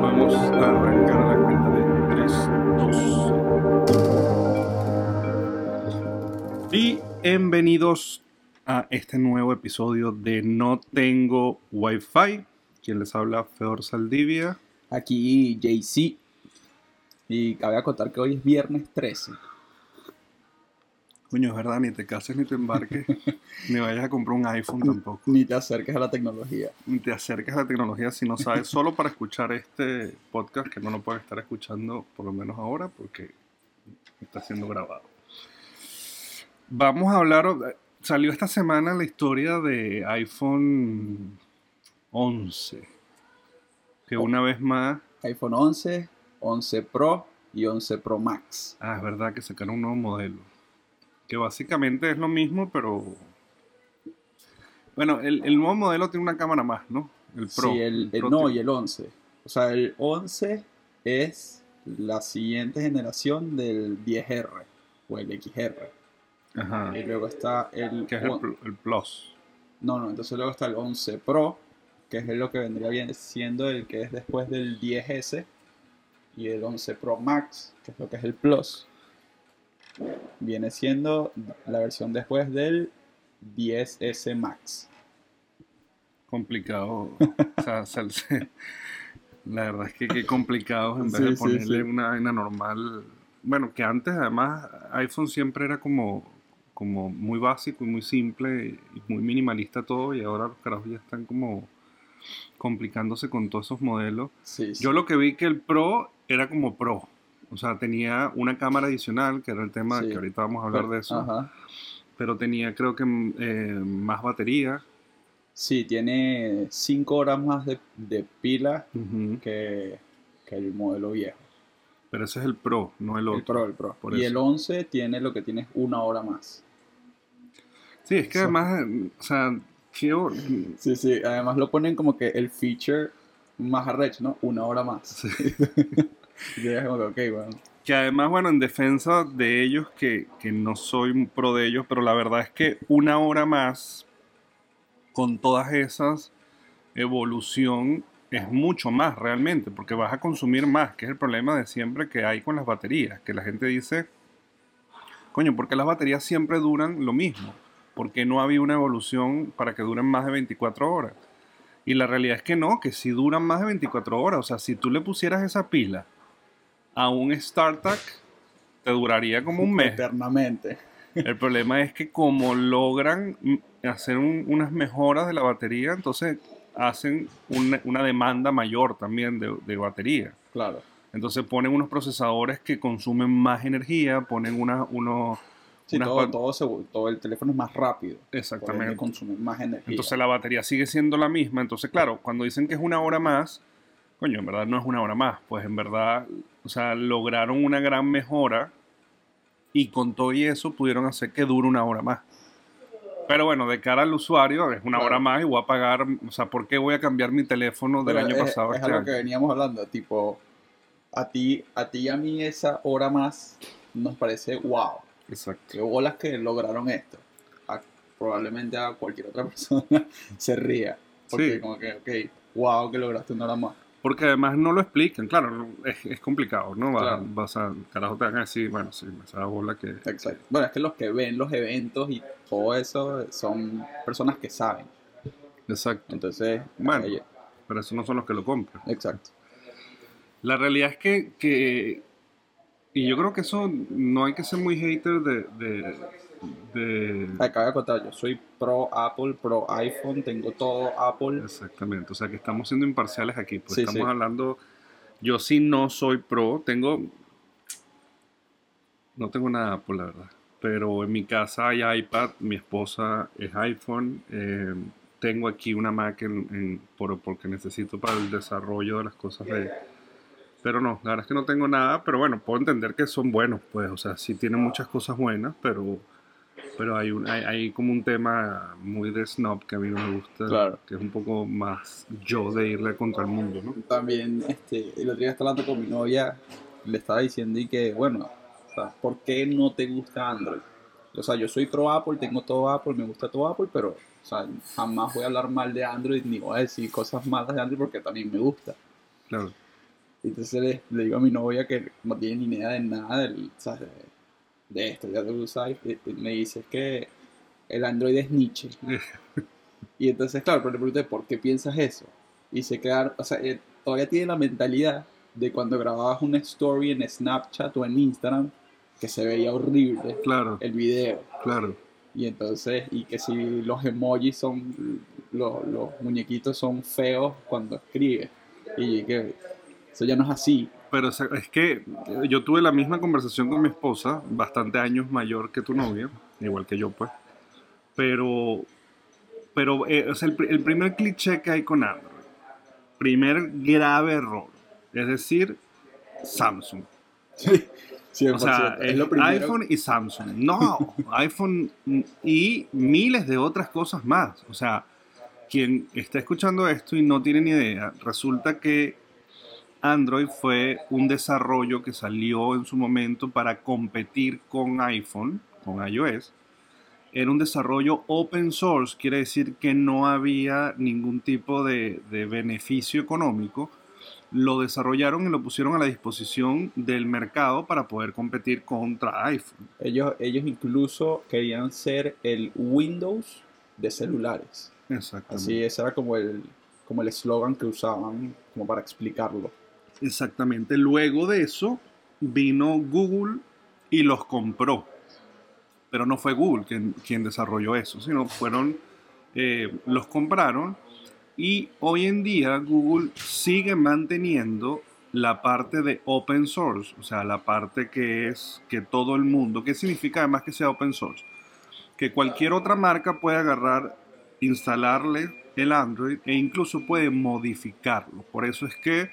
Vamos a arrancar la cuenta de 3, 2. Bienvenidos a este nuevo episodio de No Tengo Wi-Fi. Quien les habla, Fedor Saldivia. Aquí JC. Y cabe acotar que hoy es viernes 13. Coño, es verdad, ni te cases ni te embarques, ni vayas a comprar un iPhone tampoco. Ni te acerques a la tecnología. Ni te acerques a la tecnología si no sabes, solo para escuchar este podcast que no lo puedes estar escuchando por lo menos ahora porque está siendo grabado. Vamos a hablar, salió esta semana la historia de iPhone 11, que una vez más... iPhone 11, 11 Pro y 11 Pro Max. Ah, es verdad que sacaron un nuevo modelo. Que básicamente es lo mismo, pero... Bueno, el, el nuevo modelo tiene una cámara más, ¿no? El Pro. Sí, el, el, Pro no, tiene- y el 11. O sea, el 11 es la siguiente generación del 10R o el XR. Ajá. Y luego está el... Que es el Plus. No, no, entonces luego está el 11 Pro, que es lo que vendría bien siendo el que es después del 10S, y el 11 Pro Max, que es lo que es el Plus. Viene siendo la versión después del 10S Max. complicado. o sea, la verdad es que qué complicado en vez Sí, de ponerle sí. una vaina normal. Bueno, que antes además iPhone siempre era como, como muy básico y muy simple y muy minimalista todo y ahora los carajos ya están como complicándose con todos esos modelos. Yo lo que vi que el Pro era como Pro. O sea, tenía una cámara adicional, que era el tema Sí. que ahorita vamos a hablar de eso. Ajá. Pero tenía creo que mm, eh, más batería. Sí, tiene 5 horas más de, de pila que, que el modelo viejo. Pero ese es el Pro, no el otro. El Pro, el Pro. por y eso. el 11 tiene lo que tiene es una hora más. Sí, es que además, eh, o sea, qué Sí, sí, además lo ponen como que el feature más arrecho, ¿no? Una hora más. sí. Que, además, bueno, en defensa de ellos, que, que no soy pro de ellos, pero la verdad es que una hora más, con todas esas evolución, es mucho más realmente, porque vas a consumir más, que es el problema de siempre que hay con las baterías, que la gente dice, coño, porque las baterías siempre duran lo mismo? porque no había una evolución para que duren más de 24 horas? Y la realidad es que no, que si duran más de 24 horas, o sea, si tú le pusieras esa pila a un StarTAC, te duraría como un mes. Eternamente. El problema es que como logran hacer un- unas mejoras de la batería, entonces hacen una, una demanda mayor también de, de batería. Claro. Entonces ponen unos procesadores que consumen más energía, ponen una, unos... Sí, unas todo, todo, se- todo el teléfono es más rápido. Exactamente. consume más energía. Entonces la batería sigue siendo la misma. Entonces, claro, cuando dicen que es una hora más, coño, en verdad no es una hora más. Pues en verdad, o sea, lograron una gran mejora y con todo y eso pudieron hacer que dure una hora más. Pero bueno, de cara al usuario, es una Claro. hora más y voy a pagar, o sea, ¿por qué voy a cambiar mi teléfono del Pero año es, pasado es este algo que año? veníamos hablando, tipo, a ti, a ti y a mí esa hora más nos parece wow. Exacto. Qué bolas que lograron esto. A- probablemente a cualquier otra persona se ría. Porque Sí. como que, ok, wow, que lograste una hora más. Porque además no lo explican, claro, es, es complicado, ¿no? Vas, Claro. vas a, carajo, te van a decir, bueno, sí, me da bola que... Exacto. Bueno, es que los que ven los eventos y todo eso son personas que saben. Exacto. Entonces, Bueno. Pero esos no son los que lo compran. exacto. La realidad es que, que- y yo creo que eso no hay que ser muy hater de, de, de- Acabo de contar, yo soy pro Apple, pro iPhone, tengo todo Apple. exactamente, o sea que estamos siendo imparciales aquí, pues Sí, estamos sí. hablando, yo sí no soy pro, tengo, no tengo nada Apple la verdad, pero en mi casa hay iPad, mi esposa es iPhone, eh, tengo aquí una Mac en, en- por, porque necesito para el desarrollo de las cosas de... Pero no, la verdad es que no tengo nada, pero bueno, puedo entender que son buenos, pues, o sea, sí tienen muchas cosas buenas, pero, pero hay, un, hay, hay como un tema muy de snob que a mí no me gusta, Claro. que es un poco más yo de irle contra el mundo, ¿no? También, este, el otro día estaba hablando con mi novia, le estaba diciendo y que, bueno, o sea, ¿por qué no te gusta Android? O sea, yo soy pro Apple, tengo todo Apple, me gusta todo Apple, pero, o sea, jamás voy a hablar mal de Android ni voy a decir cosas malas de Android porque también me gusta. Claro. Entonces le, le digo a mi novia que no tiene ni idea de nada del, o sea, de, de esto, ya y- y me dice que el Android es Nietzsche. Y entonces, claro, pero le pregunté, ¿por qué piensas eso? Y se quedaron, o sea, eh, todavía tiene la mentalidad de cuando grababas una story en Snapchat o en Instagram, que se veía horrible Claro, el video. claro. Y entonces, y que si los emojis son, los, los muñequitos son feos cuando escribes. Y que eso ya no es así. Pero es que eh, yo tuve la misma conversación con mi esposa, bastante años mayor que tu novia, igual que yo, pues. Pero, pero eh, o sea, el, el primer cliché que hay con Android, primer grave error, es decir, Samsung. Sí, O sea, es es lo primero. iPhone y Samsung. No, iPhone y miles de otras cosas más. O sea, quien está escuchando esto y no tiene ni idea, resulta que Android fue un desarrollo que salió en su momento para competir con iPhone, con iOS. Era un desarrollo open source, quiere decir que no había ningún tipo de, de beneficio económico. Lo desarrollaron y lo pusieron a la disposición del mercado para poder competir contra iPhone. Ellos, ellos incluso querían ser el Windows de celulares. Exactamente. Así, ese era como el como el eslogan que usaban como para explicarlo. Exactamente. Luego de eso vino Google y los compró. Pero no fue Google quien, quien desarrolló eso, sino fueron, eh, los compraron y hoy en día Google sigue manteniendo la parte de open source, o sea, la parte que es que todo el mundo, ¿qué significa además que sea open source? Que cualquier otra marca puede agarrar, instalarle el Android e incluso puede modificarlo. Por eso es que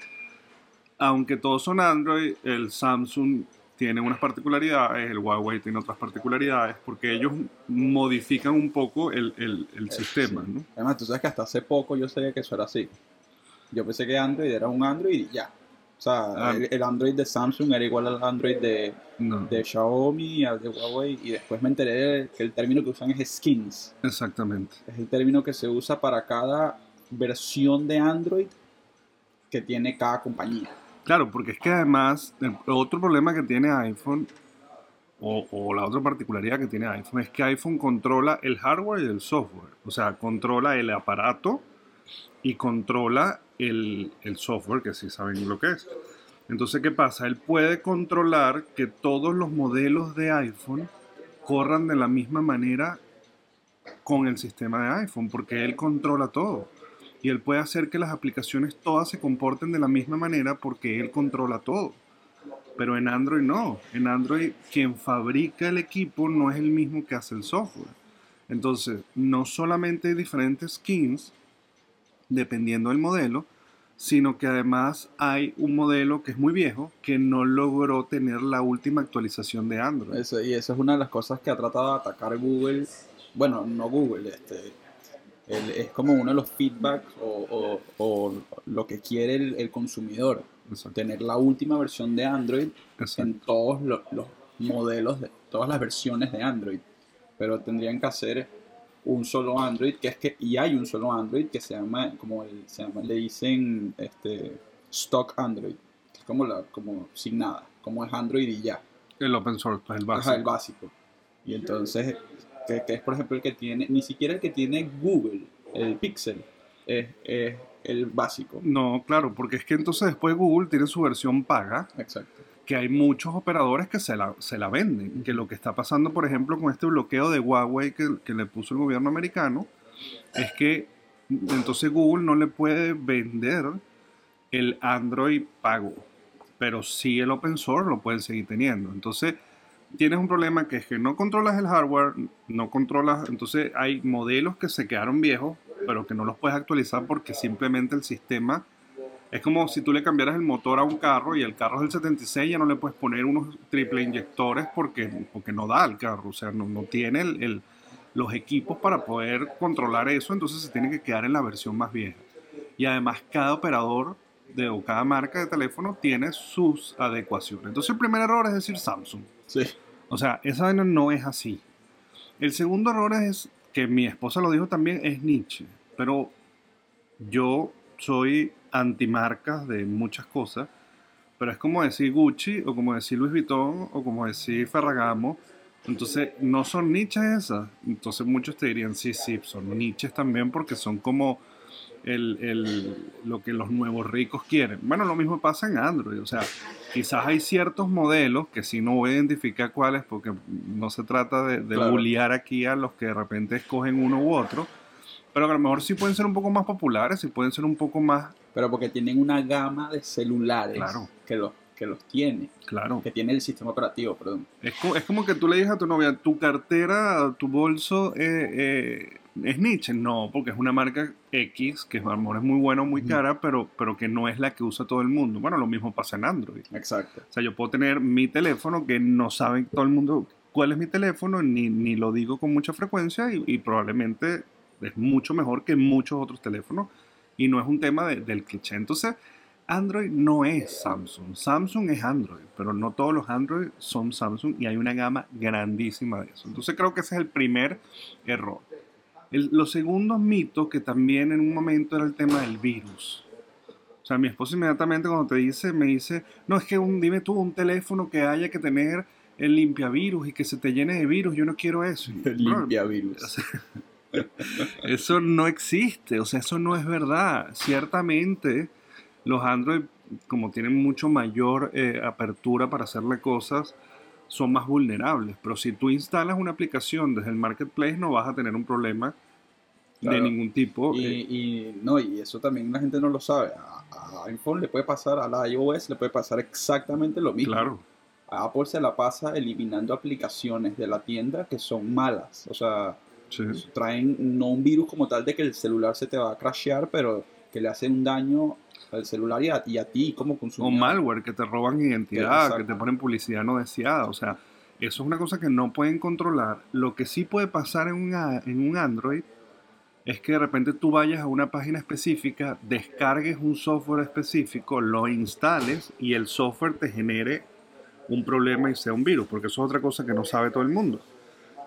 aunque todos son Android, el Samsung tiene unas particularidades, el Huawei tiene otras particularidades, porque ellos modifican un poco el, el- el sistema, Sí. ¿no? Además, tú sabes que hasta hace poco yo sabía que eso era así. Yo pensé que Android era un Android y ya. O sea, Ah. el, el Android de Samsung era igual al Android de, No, de Xiaomi, al de Huawei, y después me enteré que el término que usan es skins. exactamente. Es el término que se usa para cada versión de Android que tiene cada compañía. Claro, porque es que además, el otro problema que tiene iPhone, o, la otra particularidad que tiene iPhone, es que iPhone controla el hardware y el software. O sea, controla el aparato y controla el, el software, que sí saben lo que es. Entonces, ¿qué pasa? Él puede controlar que todos los modelos de iPhone corran de la misma manera con el sistema de iPhone, porque él controla todo. Y él puede hacer que las aplicaciones todas se comporten de la misma manera porque él controla todo. Pero en Android no. En Android quien fabrica el equipo no es el mismo que hace el software. Entonces, no solamente hay diferentes skins, dependiendo del modelo, sino que además hay un modelo que es muy viejo que no logró tener la última actualización de Android. Eso, y eso es una de las cosas que ha tratado de atacar Google. Bueno, no Google, este, el- es como uno de los feedbacks o, o- o lo que quiere el, el consumidor. Exacto. Tener la última versión de Android Exacto. en todos lo- los modelos, de todas las versiones de Android. Pero tendrían que hacer un solo Android, que es que, y hay un solo Android que se llama, como el- se llama, le dicen este, Stock Android, que es como, la, como sin nada, como es Android y ya. El open source, pues el Ajá, básico. el básico. Y entonces, que, que es por ejemplo el que tiene, ni siquiera el que tiene Google, el Pixel, es, es el básico. No, claro, porque es que entonces después Google tiene su versión paga, Exacto. que hay muchos operadores que se la, se la venden. Que lo que está pasando, por ejemplo, con este bloqueo de Huawei que, que le puso el gobierno americano, es que entonces Google no le puede vender el Android pago, pero sí el open source lo pueden seguir teniendo. Entonces tienes un problema que es que no controlas el hardware, no controlas, entonces hay modelos que se quedaron viejos, pero que no los puedes actualizar porque simplemente el sistema es como si tú le cambiaras el motor a un carro y el carro es del 76, ya no le puedes poner unos triple inyectores porque, porque no da el carro, o sea, no, no tiene el- el- los equipos para poder controlar eso, entonces se tiene que quedar en la versión más vieja. Y además cada operador de, o cada marca de teléfono tiene sus adecuaciones. Entonces el primer error es decir Samsung. Sí. O sea, esa vaina no es así. El segundo error es que mi esposa lo dijo también, es Nietzsche. Pero yo soy antimarcas de muchas cosas, pero es como decir Gucci o como decir Louis Vuitton o como decir Ferragamo. Entonces, no son niches esas. Entonces, muchos te dirían, sí, sí, son niches también porque son como el, el- lo que los nuevos ricos quieren. Bueno, lo mismo pasa en Android. O sea, quizás hay ciertos modelos que sí no voy a identificar cuáles porque no se trata de, de Claro. bullear aquí a los que de repente escogen uno u otro. Pero que a lo mejor sí pueden ser un poco más populares y pueden ser un poco más, Pero porque tienen una gama de celulares Claro. que, los, que los tiene, claro. que tiene el sistema operativo, perdón. Es, co- es como que tú le digas a tu novia, tu cartera, tu bolso eh, eh, es Nietzsche. No, porque es una marca X, que a lo mejor es muy buena o muy cara, pero, pero que no es la que usa todo el mundo. Bueno, lo mismo pasa en Android. Exacto. O sea, yo puedo tener mi teléfono que no sabe todo el mundo cuál es mi teléfono, ni, ni lo digo con mucha frecuencia y, y probablemente es mucho mejor que muchos otros teléfonos y no es un tema de- del cliché. Entonces, Android no es Samsung. Samsung es Android, pero no todos los Android son Samsung y hay una gama grandísima de eso. Entonces, creo que ese es el primer error. El- los segundos mitos, que también en un momento era el tema del virus. O sea, mi esposa inmediatamente cuando te dice, me dice, no, es que un, dime tú un teléfono que haya que tener el limpiavirus y que se te llene de virus, yo no quiero eso. El bro, limpia virus. eso no existe, o sea, eso no es verdad. Ciertamente, los Android, como tienen mucho mayor eh, apertura para hacerle cosas, son más vulnerables. Pero si tú instalas una aplicación desde el marketplace, no vas a tener un problema de ningún tipo. Y, eh, y no, y eso también la gente no lo sabe. A, a iPhone le puede pasar, a la iOS le puede pasar exactamente lo mismo. claro, A Apple se la pasa eliminando aplicaciones de la tienda que son malas. O sea, sí. traen no un virus como tal de que el celular se te va a crashear, pero que le hace un daño al celular y a, y a ti como O consumidor. malware, que te roban identidad, Exacto. que te ponen publicidad no deseada. O sea, eso es una cosa que no pueden controlar. Lo que sí puede pasar en en un Android es que de repente tú vayas a una página específica, descargues un software específico, lo instales y el software te genere un problema y sea un virus, porque eso es otra cosa que no sabe todo el mundo.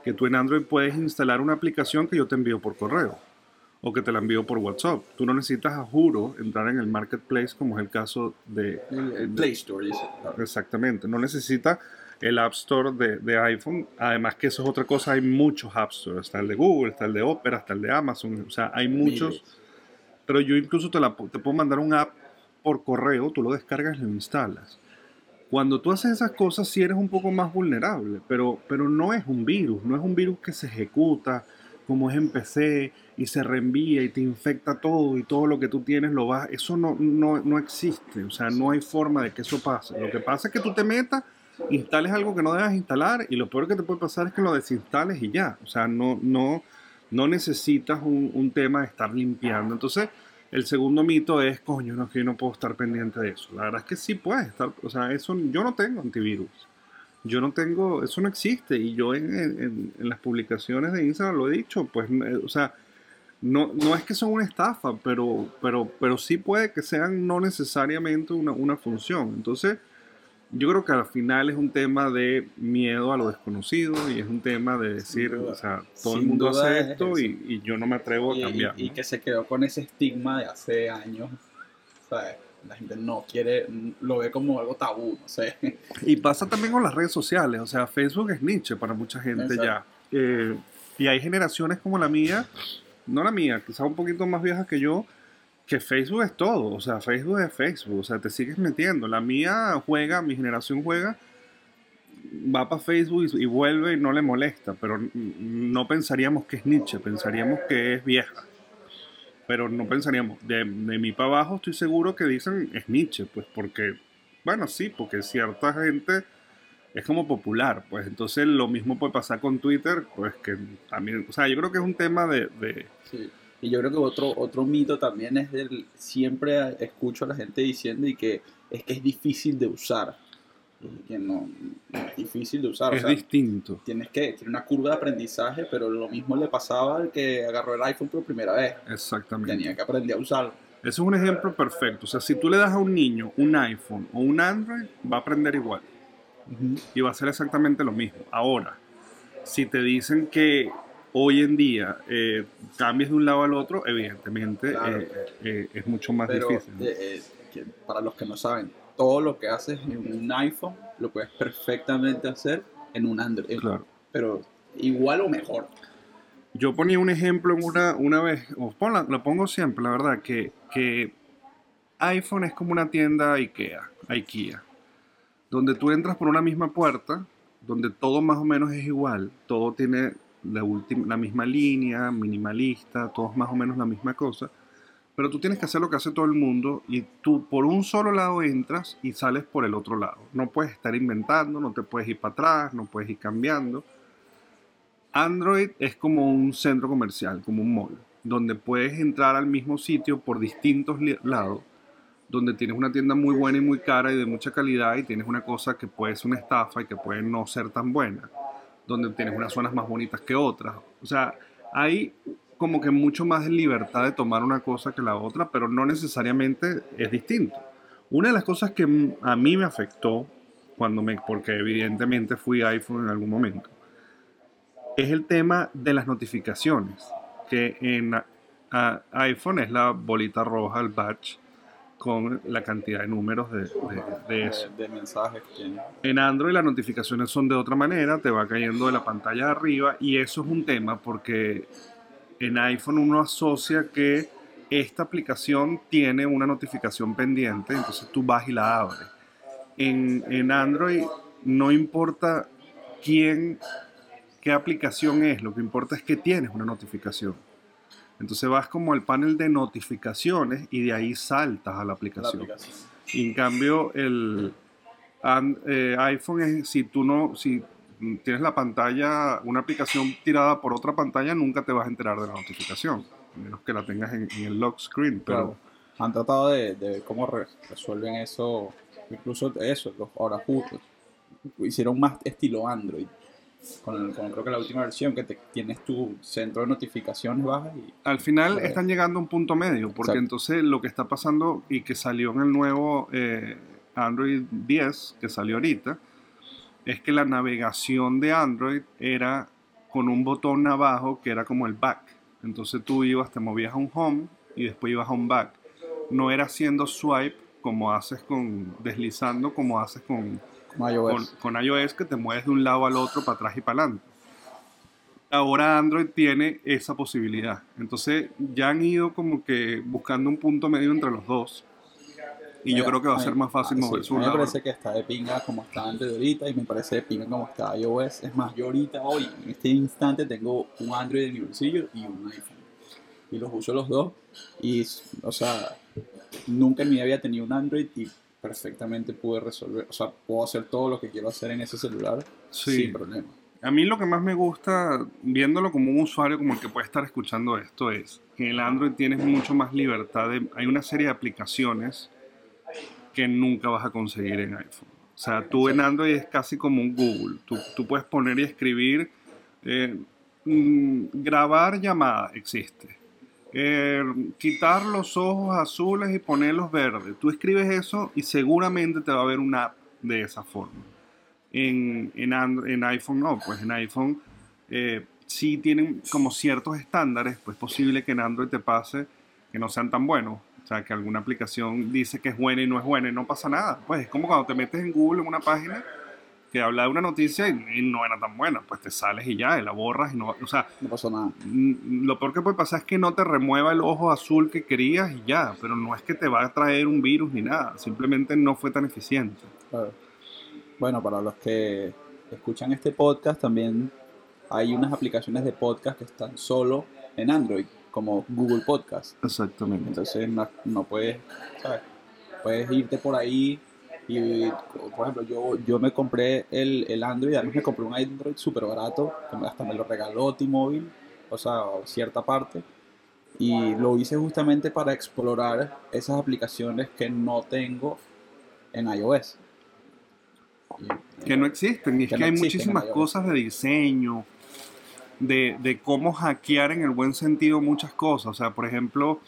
Que tú en Android puedes instalar una aplicación que yo te envío por correo o que te la envío por WhatsApp. Tú no necesitas, a juro, entrar en el marketplace como es el caso de, El, el Play Store dice. Exactamente, no necesita el App Store de, de iPhone. Además que eso es otra cosa, hay muchos App Stores. Está el de Google, está el de Opera, está el de Amazon. O sea, hay muchos. Miles. Pero yo incluso te, la, te puedo mandar un app por correo, tú lo descargas y lo instalas. Cuando tú haces esas cosas sí eres un poco más vulnerable, pero, pero no es un virus, no es un virus que se ejecuta como es en PC y se reenvía y te infecta todo y todo lo que tú tienes lo vas, eso no, no, no existe, o sea, no hay forma de que eso pase. Lo que pasa es que tú te metas, instales algo que no debas instalar y lo peor que te puede pasar es que lo desinstales y ya, o sea, no, no, no necesitas un, un tema de estar limpiando. Entonces, el segundo mito es, coño, no, que yo no puedo estar pendiente de eso. La verdad es que sí puedes estar, o sea, eso, yo no tengo antivirus. Yo no tengo, eso no existe. Y yo en, en- en las publicaciones de Instagram lo he dicho, pues, o sea, no, no es que son una estafa, pero, pero, pero sí puede que sean no necesariamente una, una función. Entonces, yo creo que al final es un tema de miedo a lo desconocido y es un tema de decir, duda. o sea, todo el mundo hace es esto y, y yo no me atrevo a cambiar. y- y ¿no? que se quedó con ese estigma de hace años. ¿sabes? La gente no quiere, lo ve como algo tabú, no sé. Y pasa también con las redes sociales, o sea, Facebook es niche para mucha gente Exacto. ya. Eh, y hay generaciones como la mía, no la mía, quizás un poquito más viejas que yo, que Facebook es todo, o sea, Facebook es Facebook, o sea, te sigues metiendo. La mía juega, mi generación juega, va para Facebook y, y vuelve y no le molesta, pero no pensaríamos que es niche, pensaríamos que es vieja. Pero no pensaríamos, de, de mí para abajo estoy seguro que dicen es niche, pues porque bueno, sí, porque cierta gente es como popular, pues entonces lo mismo puede pasar con Twitter, pues que también, o sea, yo creo que es un tema de, Sí. Y yo creo que otro, otro mito también es del, siempre escucho a la gente diciendo y que es que es difícil de usar. Y que no, no es difícil de usar. o es sea, distinto. tienes que, tiene una curva de aprendizaje, pero lo mismo le pasaba al que agarró el iPhone por primera vez. Exactamente. Tenía que aprender a usarlo. Ese es un ejemplo perfecto. O sea, si tú le das a un niño un iPhone o un Android, va a aprender igual. y va a ser exactamente lo mismo. Ahora, si te dicen que hoy en día eh, cambies de un lado al otro, evidentemente Claro. eh, eh, es mucho más Pero difícil. eh, eh, para los que no saben, todo lo que haces en un iPhone lo puedes perfectamente hacer en un Android. Claro. Pero igual o mejor. Yo ponía un ejemplo una, una vez, o ponla- lo pongo siempre, la verdad, que, que iPhone es como una tienda IKEA, IKEA, donde tú entras por una misma puerta, donde todo más o menos es igual, todo tiene la, última, la misma línea, minimalista, todo es más o menos la misma cosa, pero tú tienes que hacer lo que hace todo el mundo y tú por un solo lado entras y sales por el otro lado. No puedes estar inventando, no te puedes ir para atrás, no puedes ir cambiando. Android es como un centro comercial, como un mall, donde puedes entrar al mismo sitio por distintos lados, donde tienes una tienda muy buena y muy cara y de mucha calidad y tienes una cosa que puede ser una estafa y que puede no ser tan buena, donde tienes unas zonas más bonitas que otras. O sea, hay como que mucho más de libertad de tomar una cosa que la otra, pero no necesariamente es distinto. Una de las cosas que a mí me afectó, cuando me, porque evidentemente fui iPhone en algún momento, es el tema de las notificaciones, que en a- iPhone es la bolita roja, el badge, con la cantidad de números de, de- de eso. De, de mensajes que. En Android las notificaciones son de otra manera, te va cayendo de la pantalla de arriba y eso es un tema porque en iPhone uno asocia que esta aplicación tiene una notificación pendiente, entonces tú vas y la abres. En, en Android no importa quién, qué aplicación es, lo que importa es que tienes una notificación. Entonces vas como al panel de notificaciones y de ahí saltas a la La aplicación. Y en cambio, el eh, iPhone es si tú no, si tienes la pantalla, una aplicación tirada por otra pantalla, nunca te vas a enterar de la notificación, menos que la tengas en, en el lock screen. Pero Claro. Han tratado de, de ver cómo re- resuelven eso, incluso eso, los ahora justo hicieron más estilo Android. Con, con creo que la última versión que te, tienes tu centro de notificaciones bajas y al final están llegando a un punto medio, porque Exacto. entonces lo que está pasando y que salió en el nuevo eh, Android 10, que salió ahorita, es que la navegación de Android era con un botón abajo que era como el back. Entonces tú ibas, te movías a un home y después ibas a un back. No era haciendo swipe como haces con deslizando, como haces con, con iOS. con, con iOS que te mueves de un lado al otro, para atrás y para adelante. Ahora Android tiene esa posibilidad. Entonces ya han ido como que buscando un punto medio entre los dos. Y yo creo que va a ser más fácil moverse sí, mí me parece que está de pinga como está antes de ahorita y me parece de pinga como está iOS. Es más, yo ahorita hoy, en este instante, tengo un Android en mi bolsillo y un iPhone. Y los uso los dos. Y, o sea, nunca en mi vida había tenido un Android y perfectamente pude resolver. O sea, puedo hacer todo lo que quiero hacer en ese celular Sí. sin problema. A mí lo que más me gusta, viéndolo como un usuario como el que puede estar escuchando esto, es que en el Android tienes mucho más libertad. De, hay una serie de aplicaciones que nunca vas a conseguir en iPhone. O sea, tú en Android es casi como un Google. Tú, tú puedes poner y escribir, eh, mm, grabar llamada, existe. Eh, quitar los ojos azules y ponerlos verdes. Tú escribes eso y seguramente te va a ver una app de esa forma. En, en, Andro- en iPhone no, pues en iPhone eh, sí tienen como ciertos estándares, pues es posible que en Android te pase que no sean tan buenos. O sea, que alguna aplicación dice que es buena y no es buena y no pasa nada. Pues es como cuando te metes en Google en una página que habla de una noticia y, no era tan buena, pues te sales y ya, y la borras y no... O sea, No pasó nada. Mm, Lo peor que puede pasar es que no te remueva el ojo azul que querías y ya, pero no es que te va a traer un virus ni nada, simplemente no fue tan eficiente. Claro. Bueno, para los que escuchan este podcast, también hay unas aplicaciones de podcast que están solo en Android, como Google Podcast. Exactamente. Entonces no, no puedes, ¿sabes? Puedes irte por ahí y, por ejemplo, yo, yo me compré el, el Android, además me compré un Android súper barato, que hasta me lo regaló T-Mobile, o sea, cierta parte, y lo hice justamente para explorar esas aplicaciones que no tengo en iOS. Y- Que no existen, y es Que que, no hay muchísimas cosas de diseño, de, cómo hackear en el buen sentido muchas cosas. O sea, por ejemplo,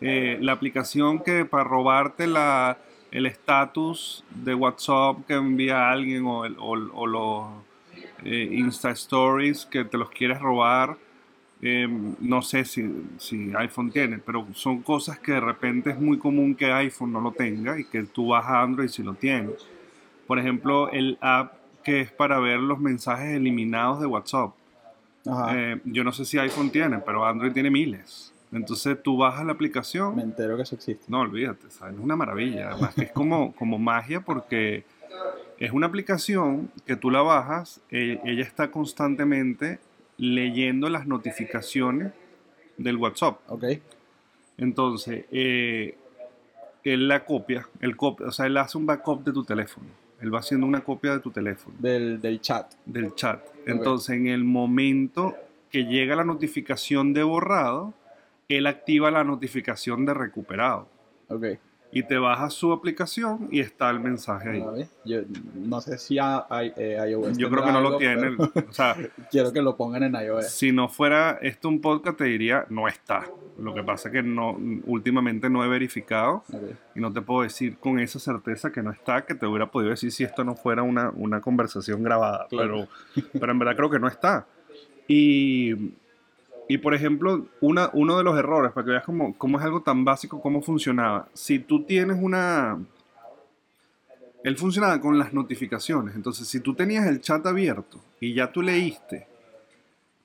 eh, la aplicación que para robarte la, el estatus de WhatsApp que envía alguien o, los eh, Insta Stories que te los quieres robar Eh, no sé si, si iPhone tiene, pero son cosas que de repente es muy común que iPhone no lo tenga y que tú vas a Android si lo tiene. Por ejemplo, el app que es para ver los mensajes eliminados de WhatsApp. Eh, yo no sé si iPhone tiene, pero Android tiene miles. Entonces tú bajas la aplicación. Me entero que eso existe. No, olvídate, ¿sabes? es una maravilla. Además que es como, como magia porque es una aplicación que tú la bajas, eh, ella está constantemente leyendo las notificaciones del WhatsApp. Ok. Entonces, eh, él la copia, él copia, o sea, él hace un backup de tu teléfono. Él va haciendo una copia de tu teléfono, Del, del chat. del chat. Entonces, en el momento que llega la notificación de borrado, él activa la notificación de recuperado. Ok. Y te bajas su aplicación y está el mensaje ahí. Yo no sé si a- a- eh, iOS. Yo creo que no lo algo, tiene. pero O sea, Quiero que lo pongan en iOS. si no fuera esto un podcast, te diría, no está. Lo que pasa es que no, últimamente no he verificado Ok. y no te puedo decir con esa certeza que no está, que te hubiera podido decir si esto no fuera una, una conversación grabada. Claro. Pero, pero en verdad creo que no está. Y, y por ejemplo, una, uno de los errores, para que veas cómo, cómo es algo tan básico, cómo funcionaba. Si tú tienes una... Él funcionaba con las notificaciones. Entonces, si tú tenías el chat abierto y ya tú leíste,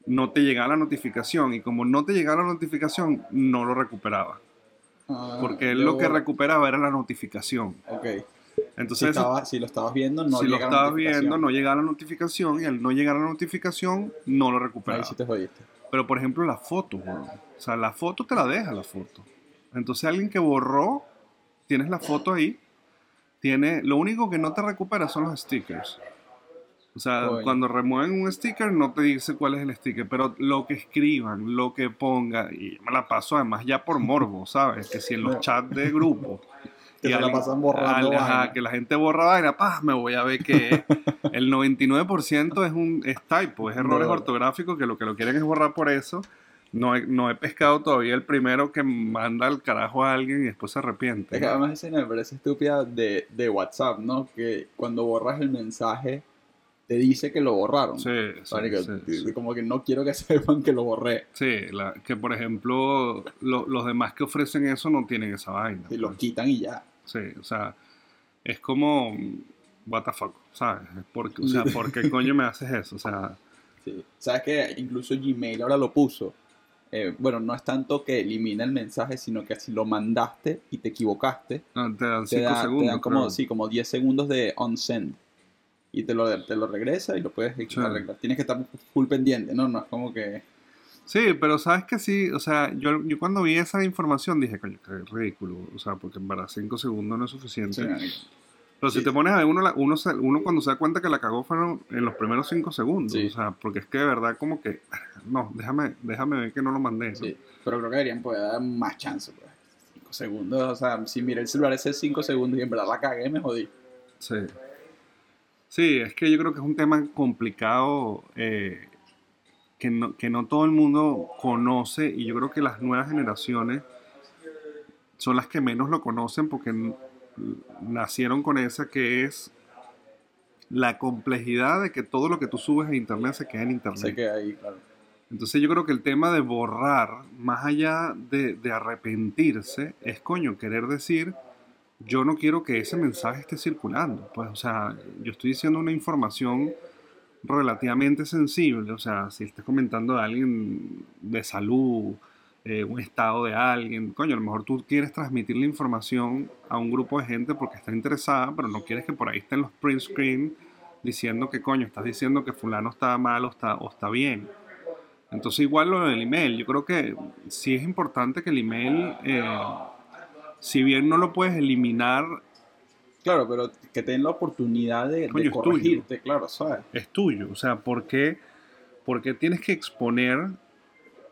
no te llegaba la notificación. Y como no te llegaba la notificación, no lo recuperaba. Ah, Porque él lo que recuperaba era la notificación. Ok. Entonces, estaba- si lo estabas viendo, no si lo llega la estabas viendo, no llegaba la notificación. Y al no llegar la notificación, no lo Ahí recuperaba. sí te jodiste. Pero por ejemplo, la foto, weón. O sea, la foto te la deja la foto. Entonces, alguien que borró, tienes la foto ahí. Tiene, lo único que no te recupera son los stickers. O sea, cuando remueven un sticker, no te dice cuál es el sticker. Pero lo que escriban, lo que pongan, y me la paso además ya por morbo, ¿sabes? Que si en los chats de grupo. Que se la pasan borrando al- ajá, vaina. que la gente borra vaina, pa, me voy a ver que el 99% es un es typo, es errores No. ortográficos que lo que lo quieren es borrar por eso. No he, no he pescado todavía el primero que manda al carajo a alguien y después se arrepiente. Es que además esa me parece estúpida de, de WhatsApp, ¿no? Que cuando borras el mensaje, te dice que lo borraron. Sí, sí, sí, sí. Como que no quiero que sepan que lo borré. Sí, la- que por ejemplo lo- los demás que ofrecen eso no tienen esa vaina. Y lo pues. quitan y ya. Sí, o sea, es como, what the fuck, ¿sabes? ¿Por, qué- o sea, ¿por qué coño me haces eso? O sea, Sí. ¿Sabes que Incluso Gmail ahora lo puso. Eh, bueno, no es tanto que elimina el mensaje, sino que si lo mandaste y te equivocaste, no, te dan te, 5 da- te segundos. dan como, sí, como 10 segundos de on-send. Y te lo, te lo regresa y lo puedes Sí. arreglar. Tienes que estar full pendiente, ¿no? No es como que... Sí, pero sabes que sí, o sea, yo, yo cuando vi esa información dije, coño, qué ridículo, o sea, porque en verdad 5 segundos no es suficiente. Sí, pero si sí. te pones a ver, uno, uno, uno cuando se da cuenta que la cagó fueron en los primeros 5 segundos, Sí. o sea, porque es que de verdad como que, no, déjame, déjame ver que no lo mandé. ¿no? Sí, pero creo que deberían poder dar más chance, pues. 5 segundos, o sea, si miré el celular ese 5 segundos y en verdad la cagué, me jodí. Sí. Sí, es que yo creo que es un tema complicado eh, que, no, que no todo el mundo conoce y yo creo que las nuevas generaciones son las que menos lo conocen porque nacieron con esa que es la complejidad de que todo lo que tú subes a internet se queda en internet. Sé que ahí, claro. Entonces yo creo que el tema de borrar, más allá de, de arrepentirse, es coño, querer decir, yo no quiero que ese mensaje esté circulando. Pues, o sea, yo estoy diciendo una información relativamente sensible. O sea, si estás comentando de alguien de salud, eh, un estado de alguien, coño, a lo mejor tú quieres transmitir la información a un grupo de gente porque está interesada, pero no quieres que por ahí estén los print screen diciendo que coño, estás diciendo que fulano está mal o está, o está bien. Entonces igual lo del email, yo creo que sí es importante que el email, eh, si bien no lo puedes eliminar, Claro, pero que tengan la oportunidad de, Coño, corregirte, claro, ¿sabes? es tuyo. O sea, ¿por qué, por qué tienes que exponer?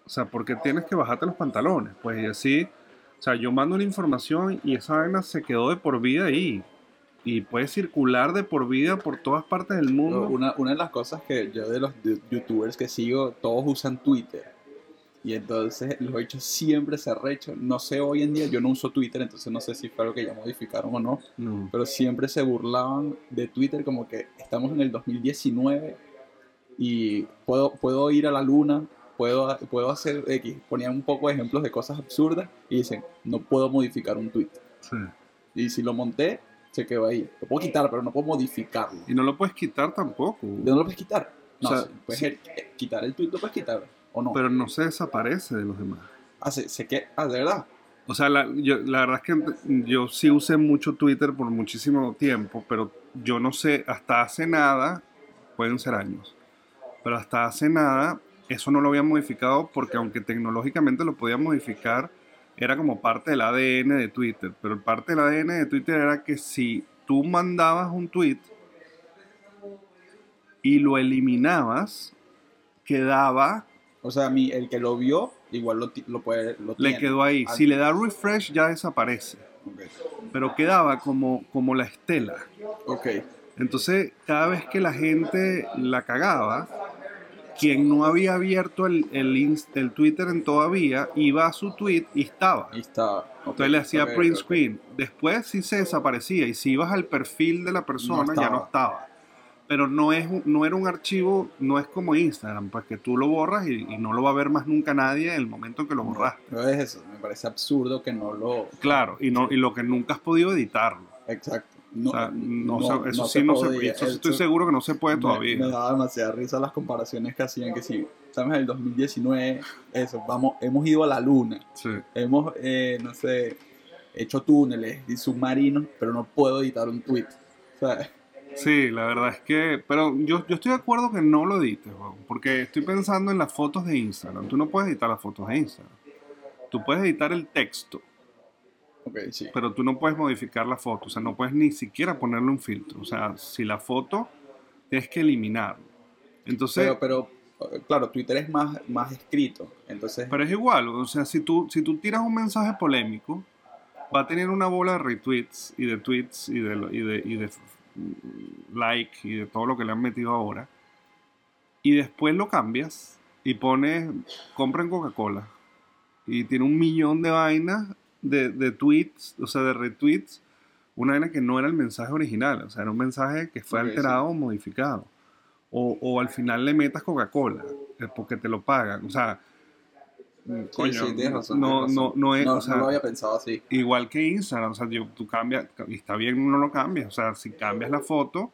O sea, ¿por qué tienes que bajarte los pantalones? Pues y así, o sea, yo mando una información y esa vaina se quedó de por vida ahí. Y puede circular de por vida por todas partes del mundo. Una, una de las cosas que yo de los youtubers que sigo, todos usan Twitter. Y entonces los hechos siempre se arrecho. No sé hoy en día, yo no uso Twitter, entonces no sé si fue algo que ya modificaron o no. No. Pero siempre se burlaban de Twitter como que estamos en el 2019 y puedo, puedo ir a la luna, puedo, puedo hacer X. Ponían un poco de ejemplos de cosas absurdas y dicen, no puedo modificar un tweet. Sí. Y si lo monté, se quedó ahí. Lo puedo quitar, pero no puedo modificarlo. Y no lo puedes quitar tampoco. ¿De no lo puedes quitar? No, O sea, sí, puedes sí. quitar el tweet, lo puedes quitar, ¿o no? Pero no se desaparece de los demás. ah, se, se que- ah, de verdad. O sea, la, yo- la verdad es que yo sí usé mucho Twitter por muchísimo tiempo, pero yo no sé, hasta hace nada, pueden ser años, pero hasta hace nada eso no lo había modificado porque aunque tecnológicamente lo podía modificar, era como parte del ADN de Twitter. Pero parte del ADN de Twitter era que si tú mandabas un tweet y lo eliminabas, quedaba O sea, mi, el que lo vio, igual lo, lo puede. Lo le tiene. quedó ahí. Al- Si le da refresh ya desaparece. Pero quedaba como, como la estela. Ok. Entonces, cada vez que la gente la cagaba, quien no había abierto el, el, Twitter en todavía, iba a su tweet y estaba. Está. Ok, Entonces le hacía print screen. Después sí se desaparecía y si ibas al perfil de la persona No ya no estaba. Pero no, es, no era un archivo, no es como Instagram, pues que tú lo borras y, y no lo va a ver más nunca nadie en el momento en que lo borraste. No es eso. Me parece absurdo que no lo. Claro, y, no, y lo que nunca has podido editarlo. Exacto. No, O sea, no no- se- eso no sí no se podía. eso sí estoy seguro que no se puede me- todavía. Me, daba demasiada risa las comparaciones que hacían que sí. Estamos en el 2019, eso, vamos, hemos ido a la luna, Sí. hemos, eh, no sé, hecho túneles y submarinos, pero no puedo editar un tweet. O sea, Sí, la verdad es que, pero yo, yo estoy de acuerdo que no lo edites, weón, porque estoy pensando en las fotos de Instagram. Tú no puedes editar las fotos de Instagram. Tú puedes editar el texto, ok, sí. pero tú no puedes modificar la foto. O sea, no puedes ni siquiera ponerle un filtro. O sea, si la foto tienes que eliminarlo. Entonces, Pero, pero, eh, claro, Twitter es más, más escrito, entonces, Pero es igual, o sea, si tú, si tú tiras un mensaje polémico, va a tener una bola de retweets y de tweets y de, y de, y de like y de todo lo que le han metido ahora. Y después lo cambias y pones, compren Coca-Cola. Y tiene un millón de vainas de, de tweets, o sea, de retweets. Una vaina que no era el mensaje original, o sea, era un mensaje que fue alterado o modificado. O, o al final le metas Coca-Cola, eh, porque te lo pagan. O sea, mm, sí, coño, sí, razón. no, tienes no, razón. no es, no, o sea, no lo había pensado así. igual que Instagram, o sea, yo- tú cambias, y está bien no lo cambias, o sea, si cambias la foto,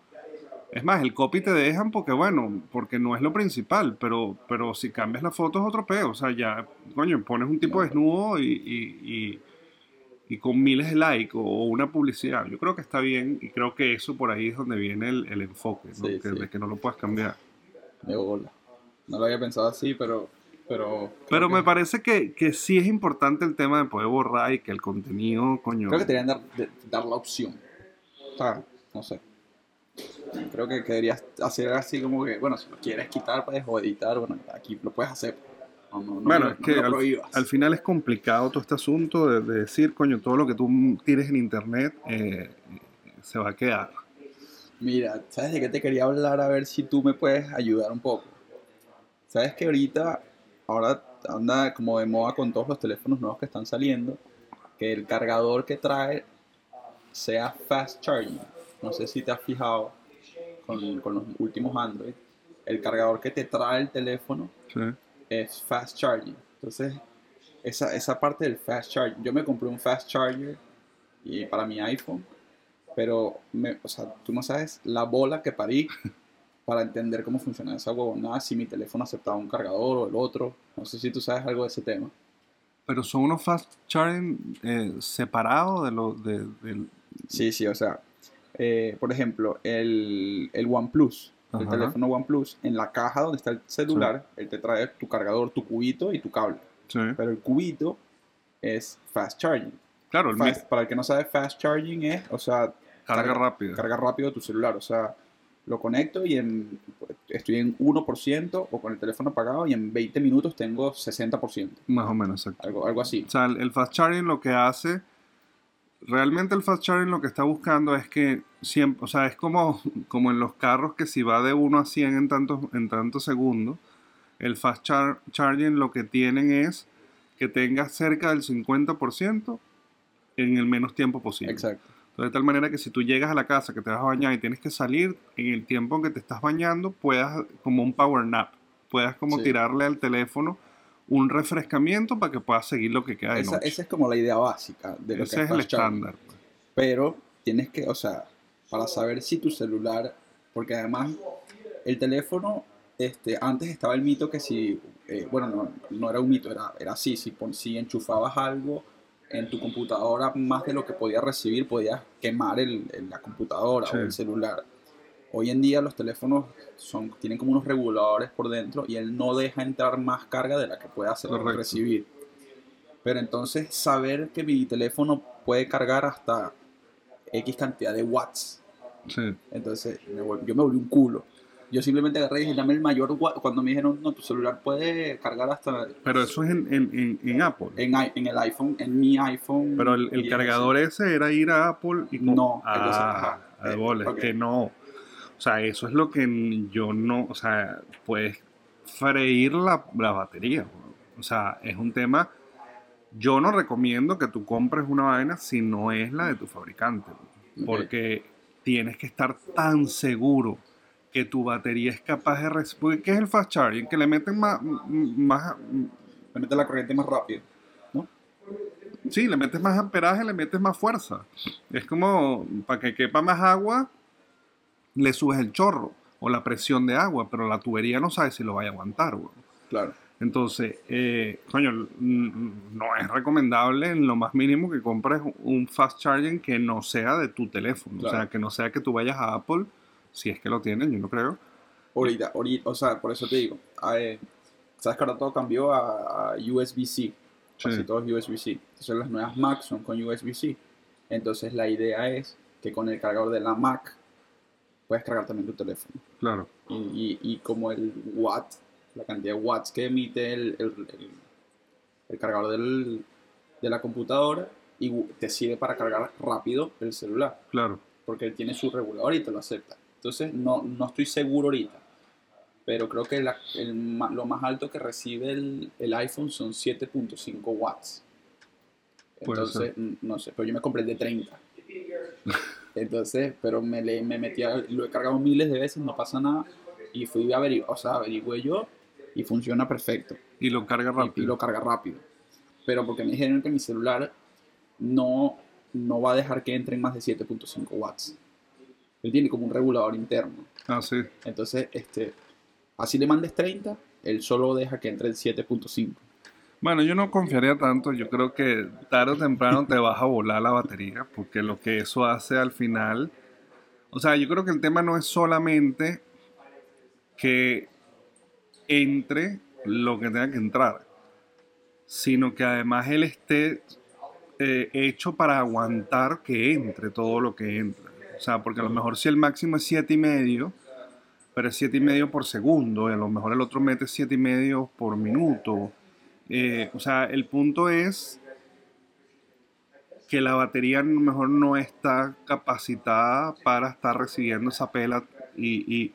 es más, el copy te dejan porque, bueno, porque no es lo principal, pero, pero si cambias la foto es otro peo, o sea, ya, coño, pones un tipo desnudo y, y, y- y con miles de likes o, o una publicidad, yo creo que está bien y creo que eso por ahí es donde viene el, el enfoque, ¿no? Sí, que, de que no lo puedes cambiar. De bola. No lo había pensado así, pero, pero, Pero que- me parece que, que sí es importante el tema de poder borrar y que el contenido, coño... Creo que te deberían dar, de- dar la opción. O sea, no sé. Creo que, que deberías hacer así como que, bueno, si lo quieres quitar pues, o editar, bueno, aquí lo puedes hacer. No, no, no Bueno, me- es no que al, final es complicado todo este asunto de, de decir, coño, todo lo que tú tires en internet eh, se va a quedar. Mira, ¿sabes de qué te quería hablar? A ver si tú me puedes ayudar un poco. ¿Sabes que ahorita, ahora anda como de moda con todos los teléfonos nuevos que están saliendo, que el cargador que trae sea fast charging? No sé si te has fijado con, con los últimos Android. El cargador que te trae el teléfono ¿sí? es fast charging. Entonces, esa, esa parte del fast charging, yo me compré un fast charger y para mi iPhone, pero, me, o sea, tú no sabes la bola que parí para entender cómo funciona esa huevonada, si mi teléfono aceptaba un cargador o el otro. No sé si tú sabes algo de ese tema. Pero son unos fast charging eh, separados de los de, del- Sí, sí, o sea, eh, por ejemplo, el, el OnePlus, el teléfono OnePlus, en la caja donde está el celular, él te trae tu cargador, tu cubito y tu cable. sí. Pero el cubito es fast charging. Claro, el Fast- para el que no sabe, fast charging es, o sea, carga rápida. carga rápido tu celular. O sea, lo conecto y en, estoy en 1% o con el teléfono apagado y en 20 minutos tengo 60%. Más o menos, exacto. Algo, algo así. O sea, el el fast charging lo que hace, realmente el fast charging lo que está buscando es que siempre, o sea, es como, como en los carros que si va de 1 a 100 en tantos, en tantos segundos, el fast char- charging lo que tienen es que tengas cerca del 50% en el menos tiempo posible. Exacto. De tal manera que si tú llegas a la casa, que te vas a bañar y tienes que salir, en el tiempo en que te estás bañando, puedas, como un power nap, puedas como Sí. tirarle al teléfono un refrescamiento para que puedas seguir lo que queda de Esa, noche. esa es como la idea básica de lo Ese que es el estándar. pues. Pero tienes que, o sea, para saber si tu celular, porque además el teléfono, este, antes estaba el mito que si, eh, bueno, no, no era un mito, era, era así, si, si enchufabas algo en tu computadora más de lo que podías recibir, podías quemar el, el- la computadora Sí. o el celular. Hoy en día los teléfonos son, tienen como unos reguladores por dentro y él no deja entrar más carga de la que puede hacer Correcto. recibir. Pero entonces saber que mi teléfono puede cargar hasta X cantidad de watts. Sí. Entonces me yo me volví un culo. Yo simplemente agarré y dije, dame el mayor. Cuando me dijeron, no, tu celular puede cargar hasta Pero eso es en, en- en- en Apple. en, i- en el iPhone, en mi iPhone. Pero el, el 10, cargador ese era ir a Apple y No, ah, entonces, ajá. Eh, bola, ok. es que no. O sea, eso es lo que yo no, o sea, puedes freír la, la batería. O sea, es un tema. Yo no recomiendo que tú compres una vaina si no es la de tu fabricante. Porque tienes que estar tan seguro que tu batería es capaz de recibir. ¿Qué es el fast charging? Que le meten más, más Me mete la corriente más rápido. Sí, le metes más amperaje, le metes más fuerza. Es como para que quepa más agua, le subes el chorro o la presión de agua, pero la tubería no sabe si lo vaya a aguantar. Claro. Entonces, eh, coño, no es recomendable en lo más mínimo que compres un fast charging que no sea de tu teléfono. O sea, que no sea que tú vayas a Apple, si es que lo tienen, yo no creo. Ahorita, ahorita, o sea, por eso te digo. eh, Sabes que ahora todo cambió a, a USB-C. Casi Sí. todo es USB-C. Entonces las nuevas Mac son con USB-C. Entonces la idea es que con el cargador de la Mac puedes cargar también tu teléfono. Claro, Y, y- y como el watt, la cantidad de watts que emite el, el- el- el cargador del- de la computadora y te sirve para cargar rápido el celular. claro. Porque él tiene su regulador y te lo acepta. Entonces no, no estoy seguro ahorita. Pero creo que la- el ma- lo más alto que recibe el, el iPhone son 7.5 watts. Entonces, no sé, pero yo me compré el de 30. Entonces, pero me, le, me metí, a- lo he cargado miles de veces, no pasa nada. Y fui a averiguar, o sea, averigüé yo y funciona perfecto. Y lo carga Y, rápido. y lo carga rápido. Pero porque me dijeron que mi celular no, no va a dejar que entren más de 7.5 watts. Él tiene como un regulador interno. Ah, sí. Entonces, este, así le mandes 30, él solo deja que entre el 7.5. Bueno, yo no confiaría tanto. Yo creo que tarde o temprano te vas a volar la batería, porque lo que eso hace al final. O sea, yo creo que el tema no es solamente que entre lo que tenga que entrar, sino que además él esté eh, hecho para aguantar que entre todo lo que entra. O sea, porque a lo mejor si el máximo es siete y medio, pero es siete y medio por segundo, y a lo mejor el otro mete siete y medio por minuto. Eh, o sea, el punto es que la batería a lo mejor no está capacitada para estar recibiendo esa pela y,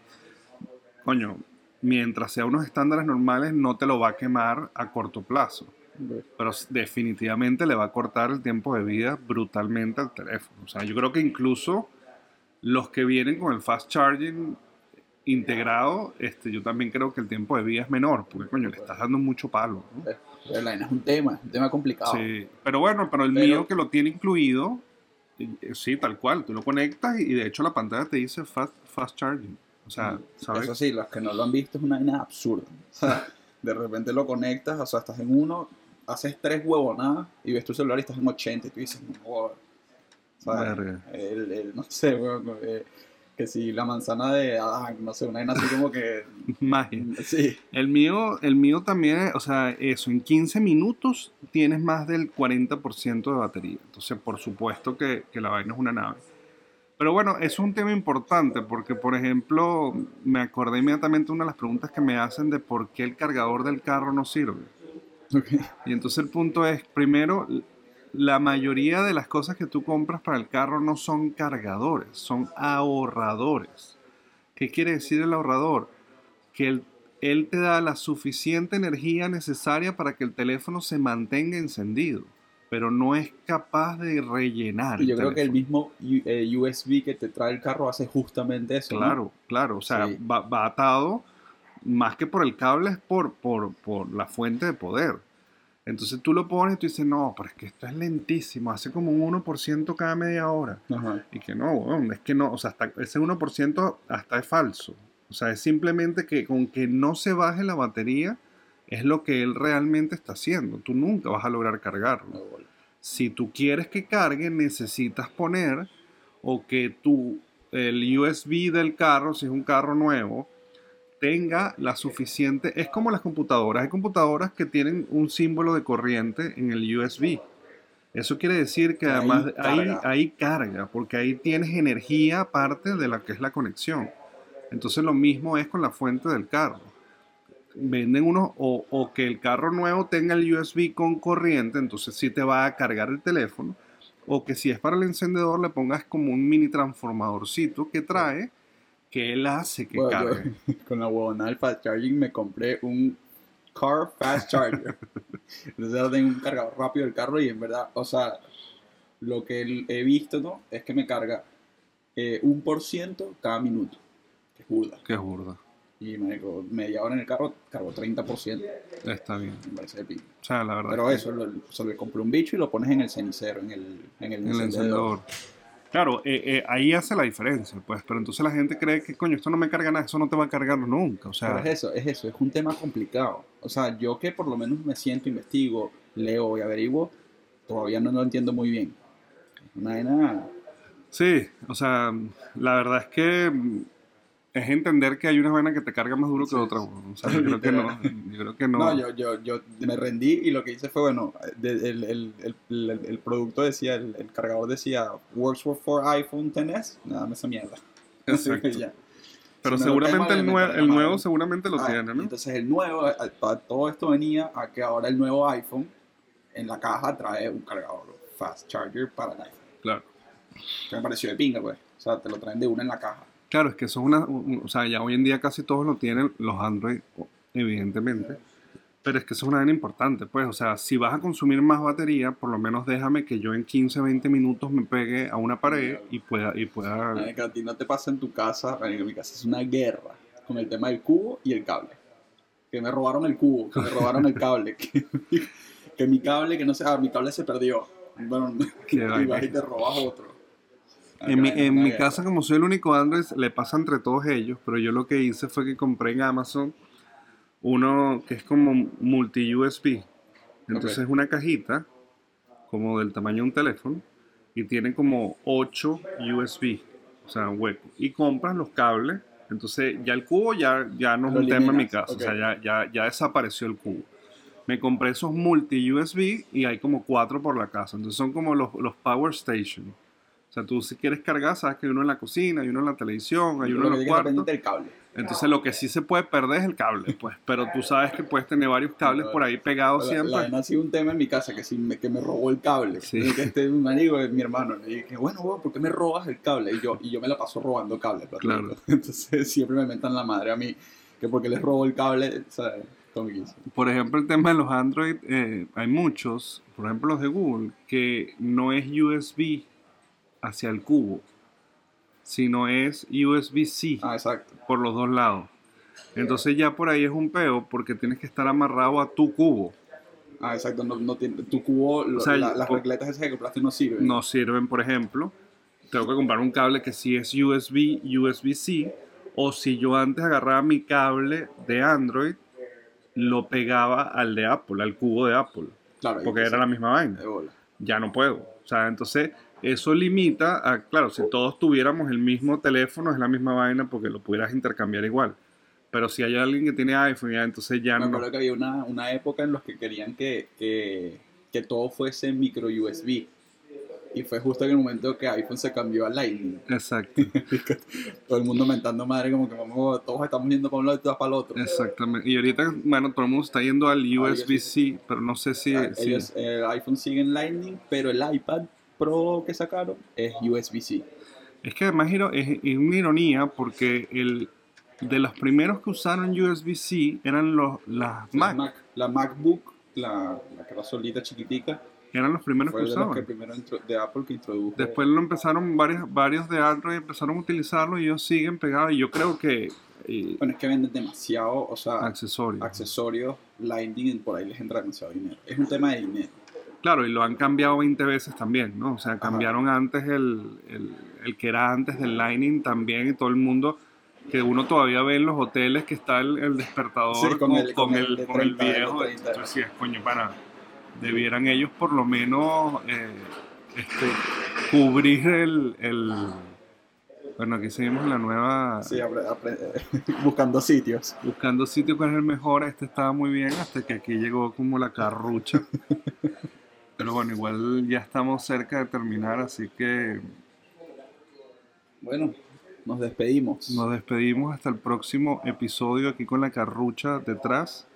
coño, mientras sea unos estándares normales no te lo va a quemar a corto plazo, pero definitivamente le va a cortar el tiempo de vida brutalmente al teléfono. O sea, yo creo que incluso los que vienen con el fast charging integrado, este, yo también creo que el tiempo de vida es menor, porque coño, le estás dando mucho palo. ¿no? Pero la es un tema, un tema complicado. Sí, pero bueno, pero el Pero- mío que lo tiene incluido, eh, sí, tal cual, tú lo conectas y, de hecho la pantalla te dice fast, fast charging. O sea, ¿sabes? Eso sí, los que no lo han visto es una vaina absurda. O sea, de repente lo conectas, o sea, estás en uno, haces tres huevonadas y ves tu celular y estás en 80 y tú dices, no, joder". El, el- no sé, weón, eh, que si la manzana de Adán, no sé, una vaina así como que, Magia. sí, El mío, el mío también, o sea, eso, en 15 minutos tienes más del 40% de batería. Entonces, por supuesto que, que la vaina es una nave. Pero bueno, es un tema importante porque, por ejemplo, me acordé inmediatamente una de las preguntas que me hacen de por qué el cargador del carro no sirve. ok, Y entonces el punto es, primero, la mayoría de las cosas que tú compras para el carro no son cargadores, son ahorradores. ¿Qué quiere decir el ahorrador? Que él, él te da la suficiente energía necesaria para que el teléfono se mantenga encendido, pero no es capaz de rellenar. Y yo creo que el mismo U- eh, USB que te trae el carro hace justamente eso. ¿no? Claro, claro, o sea, Sí. va, va atado más que por el cable es por, por, por la fuente de poder. Entonces tú lo pones y tú dices, no, pero es que esto es lentísimo, hace como un 1% cada media hora. Ajá. Y que no, es que no, o sea, hasta ese 1% hasta es falso. O sea, es simplemente que con que no se baje la batería es lo que él realmente está haciendo. Tú nunca vas a lograr cargarlo. Bola. Si tú quieres que cargue, necesitas poner o que tu, el USB del carro, si es un carro nuevo, tenga la suficiente... Es como las computadoras. Hay computadoras que tienen un símbolo de corriente en el USB. Eso quiere decir que además de- ahí, carga. ahí carga, porque ahí tienes energía aparte de la que es la conexión. Entonces lo mismo es con la fuente del carro. Venden unos, o, o que el carro nuevo tenga el USB con corriente, entonces sí te va a cargar el teléfono. O que si es para el encendedor le pongas como un mini transformadorcito que trae, que él hace que Bueno, yo- cargue. con la huevona del fast charging me compré un car fast charger. Entonces ahora tengo un cargador rápido del carro y en verdad, o sea, lo que he visto, ¿no? Es que me carga eh, un por ciento cada minuto. Que es burda. Que es burda. Y me media hora en el carro, cargo 30%. Está bien. Me parece de pinga. O sea, la verdad. Pero es eso, lo, le compré un bicho y lo pones en el cenicero, en el, en el, que- el encendedor. encendedor. Claro, eh, eh, ahí hace la diferencia, pues. Pero entonces la gente cree que, coño, esto no me carga nada, eso no te va a cargar nunca. O sea, Pero es eso, es eso, es un tema complicado. O sea, yo que por lo menos me siento, investigo, leo y averiguo, todavía no lo entiendo muy bien. Es Una vaina. Sí, o sea, la verdad es que es entender que hay una vaina que te carga más duro que Sí, otra. sí. weón. O sea, yo creo que no. Yo creo que no. No, yo, yo, yo me rendí y lo que hice fue, bueno, el, el, el, producto decía, el, cargador decía, works for, iPhone XS, nada más esa mierda. Exacto. Ya. Pero Si me seguramente el, me nue- carga el nuevo seguramente lo Ah, tiene, ¿no? Entonces el nuevo, eh, to- todo esto venía a que ahora el nuevo iPhone en la caja trae un cargador fast charger para el iPhone. Claro. Que me pareció de pinga, pues. O sea, te lo traen de una en la caja. Claro, es que eso es una. un- O sea, ya hoy en día casi todos lo tienen, los Android, evidentemente. Pero es que eso es una vaina importante, pues. O sea, si vas a consumir más batería, por lo menos déjame que yo en 15, 20 minutos me pegue a una pared y pueda. Y pueda Marica, a ti no te pasa en tu casa, en mi casa es una guerra con el tema del cubo y el cable. Que me robaron el cubo, que me robaron el cable, que, que mi cable, que no sé, ah, mi cable se perdió. Bueno, y vas y te robas otro. En mi, en mi casa, como soy el único Android, le pasa entre todos ellos, pero yo lo que hice fue que compré en Amazon uno que es como multi-USB. Entonces Ok. es una cajita como del tamaño de un teléfono y tiene como 8 USB, o sea, hueco. Y compras los cables, entonces ya el cubo ya, ya no es Lo un tema en mi casa, ok. o sea, ya, ya, ya desapareció el cubo. Me compré esos multi-USB y hay como cuatro por la casa. Entonces son como los, los Power Station. O sea, tú si quieres cargar, sabes que hay uno en la cocina, hay uno en la televisión, hay uno en los cuartos. del cable. Entonces lo que sí se puede perder es el cable, pues. Pero tú sabes que puedes tener varios cables por ahí pegados La, siempre. vaina ha sido un tema en mi casa que, si me, que me robó el cable. Sí. Que este un amigo de mi hermano le dije, bueno, weón, ¿por qué me robas el cable? Y yo, y yo me la paso robando cables. platito. Claro. Entonces siempre me metan la madre a mí que porque les robo el cable, ¿sabes? Por ejemplo, el tema de los Android, eh, hay muchos, por ejemplo los de Google, que no es USB hacia el cubo, sino es USB-C Ah, por los dos lados. Entonces ya por ahí es un peo porque tienes que estar amarrado a tu cubo. Ah, exacto. No, no tiene, tu cubo, lo- O sea, la- las por- regletas esas que compraste no sirven. no sirven, por ejemplo. Tengo que comprar un cable que sí es USB, USB-C, o si yo antes agarraba mi cable de Android, lo pegaba al de Apple, al cubo de Apple, Claro. porque sí, era la misma vaina. Ya no puedo. O sea, entonces eso limita a, claro, si todos tuviéramos el mismo teléfono, es la misma vaina porque lo pudieras intercambiar igual. Pero si hay alguien que tiene iPhone, ya entonces ya Me no. acuerdo que había una, una época en los que querían que, que, que todo fuese micro USB. Y fue justo en el momento que iPhone se cambió a Lightning. Exacto, Todo el mundo mentando madre, como que vamos, todos estamos yendo para un lado y todos para el otro. exactamente. Y ahorita, bueno, todo el mundo está yendo al USB-C, pero no sé si... Ah, el iPhone sigue en Lightning, pero el iPad Pro que sacaron es USB-C. Es que además es, es una ironía porque el, de los primeros que usaron USB-C eran los, las La Mac. Mac- la MacBook, la, la que era solita, chiquitica, Eran los primeros fue que de los que usaban. primero intro- de Apple que introdujo. Después lo empezaron varios, varios de Android empezaron a utilizarlo y ellos siguen pegados. Y yo creo que y Bueno, es que venden demasiado, o sea, accesorios. accesorios, Lightning, por ahí les entra demasiado dinero. Es un tema de dinero. Claro, y lo han cambiado 20 veces también, ¿no? O sea, cambiaron antes el, el, el que era antes del Lightning también y todo el mundo, que uno todavía ve en los hoteles que está el, el despertador Sí, con con, el- con el, con el 30, el de viejo. 30. Entonces, sí, es coño, para, debieran ellos por lo menos eh, este, cubrir el, el... Bueno, aquí seguimos la nueva... Sí, buscando sitios. buscando sitio cuál es el mejor, este estaba muy bien hasta que aquí llegó como la carrucha. Pero bueno, igual ya estamos cerca de terminar, así que Bueno, nos despedimos. nos despedimos hasta el próximo episodio aquí con la carrucha detrás.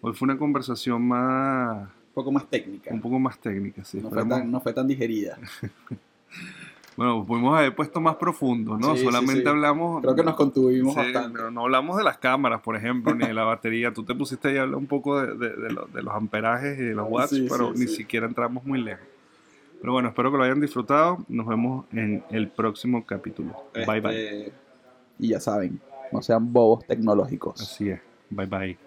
Hoy fue una conversación más, Un poco más técnica. un poco más técnica, sí. No fue, tan, no fue tan digerida. Bueno, pudimos haber puesto más profundo, ¿no? Sí, sí, Solamente sí. hablamos... Creo que nos contuvimos Sí, bastante. pero no hablamos de las cámaras, por ejemplo, ni de la batería. Tú te pusiste ahí a hablar un poco de, de- de lo- de los amperajes y de los watts, Sí, pero sí, ni sí. siquiera entramos muy lejos. Pero bueno, espero que lo hayan disfrutado. Nos vemos en el próximo capítulo. Bye bye. Este, Y ya saben, no sean bobos tecnológicos. Así es. Bye bye.